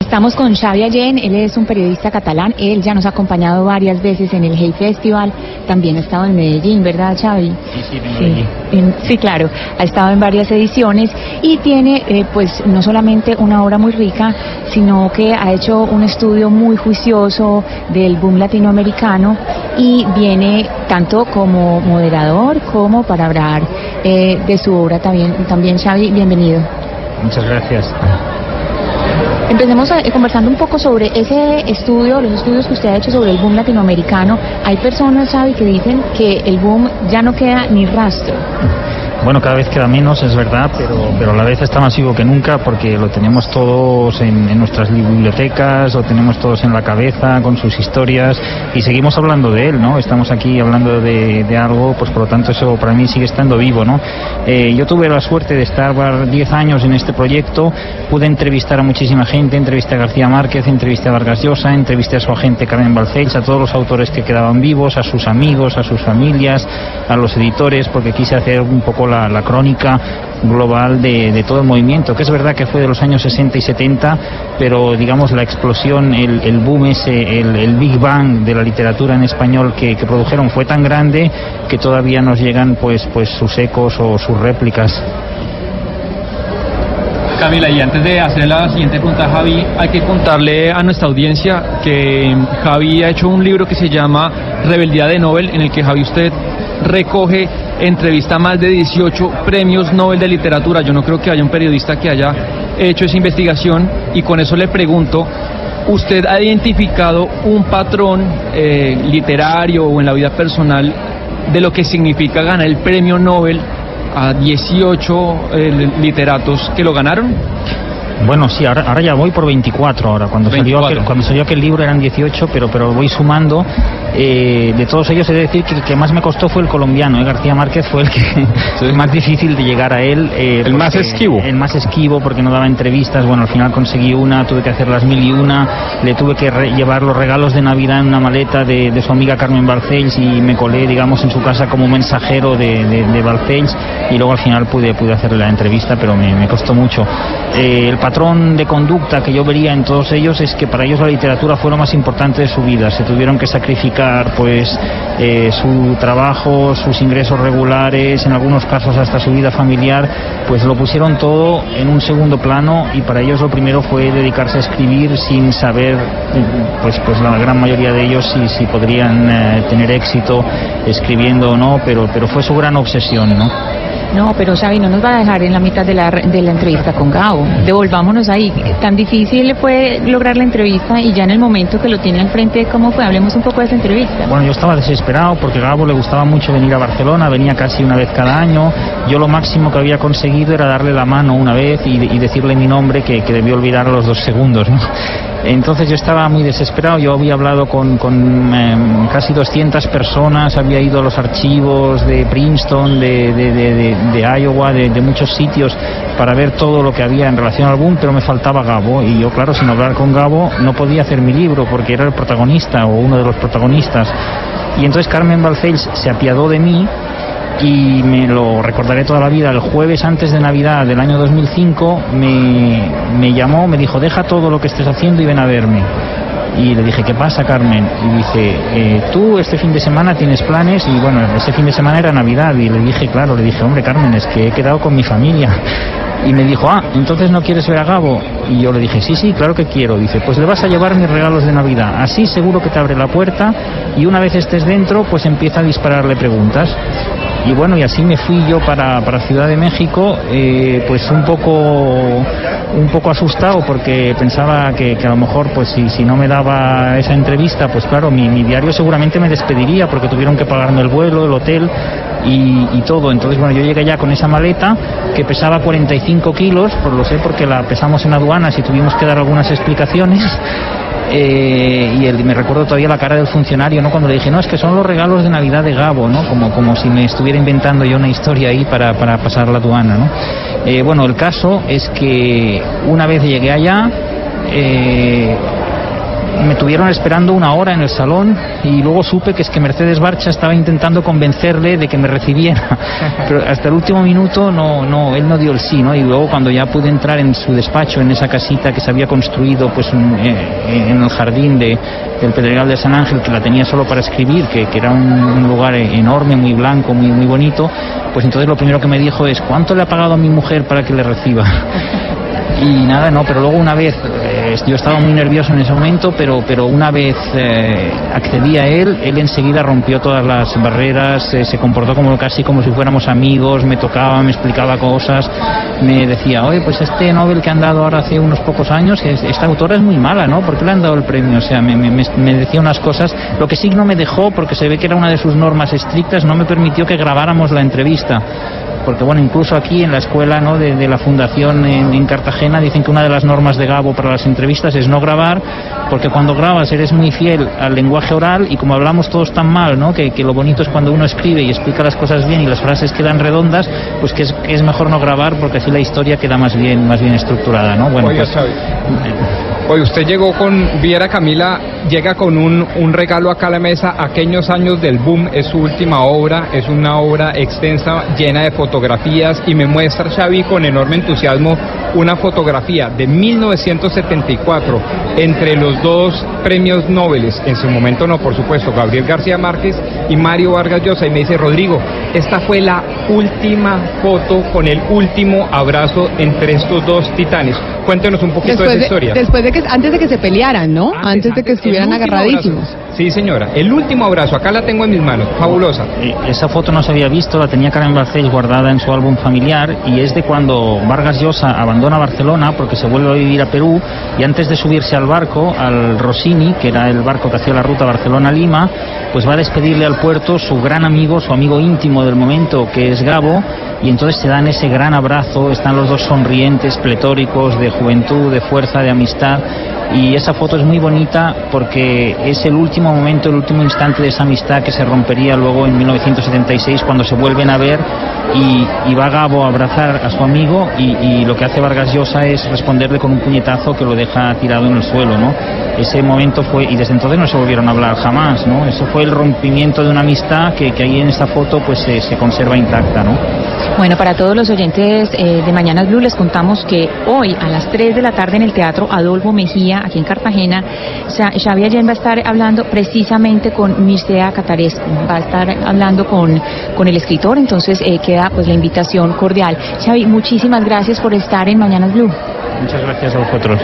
Estamos con Xavi Allen, él es un periodista catalán, él ya nos ha acompañado varias veces en el Hey Festival, también ha estado en Medellín, ¿verdad Xavi? Sí, sí, en Medellín. en- sí, claro, ha estado en varias ediciones y tiene eh, pues no solamente una obra muy rica, sino que ha hecho un estudio muy juicioso del boom latinoamericano y viene tanto como moderador como para hablar eh, de su obra también, también Xavi, bienvenido. Muchas gracias. Empecemos eh, conversando un poco sobre ese estudio, los estudios que usted ha hecho sobre el boom latinoamericano. Hay personas, Xavi, que dicen que el boom ya no queda ni rastro. Bueno, cada vez queda menos, es verdad, pero, pero a la vez está más vivo que nunca porque lo tenemos todos en, nuestras bibliotecas, lo tenemos todos en la cabeza con sus historias y seguimos hablando de él, ¿no? Estamos aquí hablando de, de algo, pues por lo tanto eso para mí sigue estando vivo, ¿no? Eh, yo tuve la suerte de estar 10 años en este proyecto, pude entrevistar a muchísima gente, entrevisté a García Márquez, entrevisté a Vargas Llosa, entrevisté a su agente Carmen Balcells, a todos los autores que quedaban vivos, a sus amigos, a sus familias, a los editores, porque quise hacer un poco la, la crónica global de, de todo el movimiento, que es verdad que fue de los años 60 y 70, pero digamos la explosión, el, el boom ese, el, el Big Bang de la literatura en español que, que produjeron fue tan grande que todavía nos llegan pues, pues sus ecos o sus réplicas. Camila, y antes de hacer la siguiente pregunta, Javi, hay que contarle a nuestra audiencia que Javi ha hecho un libro que se llama Rebeldía de Nobel, en el que Javi usted recoge, entrevista a más de 18 premios Nobel de literatura. Yo no creo que haya un periodista que haya hecho esa investigación y con eso le pregunto, ¿usted ha identificado un patrón eh, literario o en la vida personal de lo que significa ganar el premio Nobel a 18 eh, literatos que lo ganaron? Bueno, sí, ahora, ahora ya voy por 24 ahora. Cuando salió 24. aquel, cuando salió aquel libro eran 18, pero, pero voy sumando. Eh, de todos ellos he de decir que el que más me costó fue el colombiano. ¿eh? García Márquez fue el que más difícil de llegar a él. eh, El más esquivo. El más esquivo porque no daba entrevistas. Bueno, al final conseguí una, tuve que hacer las mil y una. Le tuve que re- llevar los regalos de Navidad en una maleta de, de su amiga Carmen Balcells y me colé, digamos, en su casa como mensajero de, de, de Balcells y luego al final pude, pude hacerle la entrevista, pero me, me costó mucho. Eh, el patrón de conducta que yo vería en todos ellos es que para ellos la literatura fue lo más importante de su vida. Se tuvieron que sacrificar pues eh, su trabajo, sus ingresos regulares, en algunos casos hasta su vida familiar, pues lo pusieron todo en un segundo plano y para ellos lo primero fue dedicarse a escribir sin saber, pues, pues la gran mayoría de ellos si, si podrían eh, tener éxito escribiendo o no, pero, pero fue su gran obsesión, ¿no? No, pero Xavi no nos va a dejar en la mitad de la, de la entrevista con Gabo. Devolvámonos ahí. Tan difícil fue lograr la entrevista y ya en el momento que lo tiene al frente, ¿cómo fue? Hablemos un poco de esa entrevista. Bueno, yo estaba desesperado porque a Gabo le gustaba mucho venir a Barcelona, venía casi una vez cada año. Yo lo máximo que había conseguido era darle la mano una vez y, y decirle mi nombre que, que debió olvidar los dos segundos. ¿no? Entonces yo estaba muy desesperado, yo había hablado con, con em, casi 200 personas, había ido a los archivos de Princeton, de, de, de- de- Iowa, de, de muchos sitios para ver todo lo que había en relación al boom, pero me faltaba Gabo y yo claro, sin hablar con Gabo no podía hacer mi libro porque era el protagonista o uno de los protagonistas. Y entonces Carmen Balcells se apiadó de mí y me lo recordaré toda la vida. El jueves antes de Navidad del año 2005 me, me llamó, me dijo, deja todo lo que estés haciendo y ven a verme. Y le dije, ¿qué pasa, Carmen? Y dice, eh, tú este fin de semana tienes planes y bueno, ese fin de semana era Navidad y le dije, claro, le dije, hombre, Carmen, es que he quedado con mi familia. Y me dijo, ah, entonces no quieres ver a Gabo. Y yo le dije, sí, sí, claro que quiero. Dice, pues le vas a llevar mis regalos de Navidad. Así seguro que te abre la puerta y una vez estés dentro, pues empieza a dispararle preguntas. Y bueno, y así me fui yo para, para Ciudad de México, eh, pues un poco, un poco asustado porque pensaba que, que a lo mejor, pues si, si no me daba esa entrevista, pues claro, mi, mi diario seguramente me despediría porque tuvieron que pagarme el vuelo, el hotel. Y, todo. Entonces, bueno, yo llegué ya con esa maleta que pesaba 45 kilos, por lo sé porque la pesamos en aduanas y tuvimos que dar algunas explicaciones. Eh, y el, me recuerdo todavía la cara del funcionario, ¿no? Cuando le dije, no, es que son los regalos de Navidad de Gabo, ¿no? Como, como si me estuviera inventando yo una historia ahí para, para pasar la aduana, ¿no? Eh, bueno, el caso es que una vez llegué allá, eh, me tuvieron esperando una hora en el salón y luego supe que es que Mercedes Barcha estaba intentando convencerle de que me recibiera. Pero hasta el último minuto no, no, él no dio el sí, ¿no? Y luego cuando ya pude entrar en su despacho, en esa casita que se había construido pues eh, en el jardín de, del Pedregal de San Ángel, que la tenía solo para escribir, que, que era un, un, lugar enorme, muy blanco, muy, muy bonito, pues entonces lo primero que me dijo es, ¿cuánto le ha pagado a mi mujer para que le reciba? y nada, no, pero luego una vez, eh, yo estaba muy nervioso en ese momento, pero, pero una vez eh, accedí a él, él enseguida rompió todas las barreras, eh, se comportó como casi como si fuéramos amigos, me tocaba, me explicaba cosas, me decía, oye, pues este Nobel que han dado ahora hace unos pocos años, esta autora es muy mala, ¿no? ¿Por qué le han dado el premio? O sea, me, me, me decía unas cosas, lo que sí no me dejó, porque se ve que era una de sus normas estrictas, no me permitió que grabáramos la entrevista porque bueno, incluso aquí en la escuela ¿no? de, de la fundación en, en, Cartagena dicen que una de las normas de Gabo para las entrevistas es no grabar, porque cuando grabas eres muy fiel al lenguaje oral y como hablamos todos tan mal, ¿no? que, que lo bonito es cuando uno escribe y explica las cosas bien y las frases quedan redondas, pues que es, que es mejor no grabar porque así la historia queda más bien, más bien estructurada. ¿no? Bueno, Oiga, pues, Hoy usted llegó con, Viera Camila, llega con un, un, regalo acá a la mesa, aquellos años del boom, es su última obra, es una obra extensa, llena de fotografías y me muestra Xavi con enorme entusiasmo una fotografía de 1974 entre los dos premios Nobel, en su momento no, por supuesto, Gabriel García Márquez y Mario Vargas Llosa, y me dice, Rodrigo, esta fue la última foto con el último abrazo entre estos dos titanes. Cuéntenos un poquito después de esa historia. De, después de que, antes de que se pelearan, ¿no? Antes, antes de que estuvieran agarradísimos. Abrazo. Sí, señora. El último abrazo, acá la tengo en mis manos, fabulosa. Esa foto no se había visto, la tenía Karen Balcells guardada en su álbum familiar y es de cuando Vargas Llosa abandona Barcelona porque se vuelve a vivir a Perú y antes de subirse al barco, al Rossini, que era el barco que hacía la ruta Barcelona-Lima, pues va a despedirle al puerto su gran amigo, su amigo íntimo del momento, que es Gabo, y entonces se dan ese gran abrazo, están los dos sonrientes, pletóricos, de juventud, de fuerza, de amistad, y esa foto es muy bonita porque es el último momento, el último instante de esa amistad que se rompería luego en 1976 cuando se vuelven a ver y, y va Gabo a abrazar a su amigo y, y, lo que hace Vargas Llosa es responderle con un puñetazo que lo deja tirado en el suelo, ¿no? Ese momento fue, y desde entonces no se volvieron a hablar jamás, ¿no? Eso fue el rompimiento de una amistad que, que ahí en esta foto pues se, se conserva intacta, ¿no? Bueno, para todos los oyentes eh, de Mañanas Blue les contamos que hoy a las 3 de la tarde en el Teatro Adolfo Mejía, aquí en Cartagena, Xavi Allén va a estar hablando precisamente con Mircea Catarescu, va a estar hablando con, con el escritor, entonces eh, queda pues la invitación cordial. Xavi, muchísimas gracias por estar en Mañanas Blue. Muchas gracias a vosotros.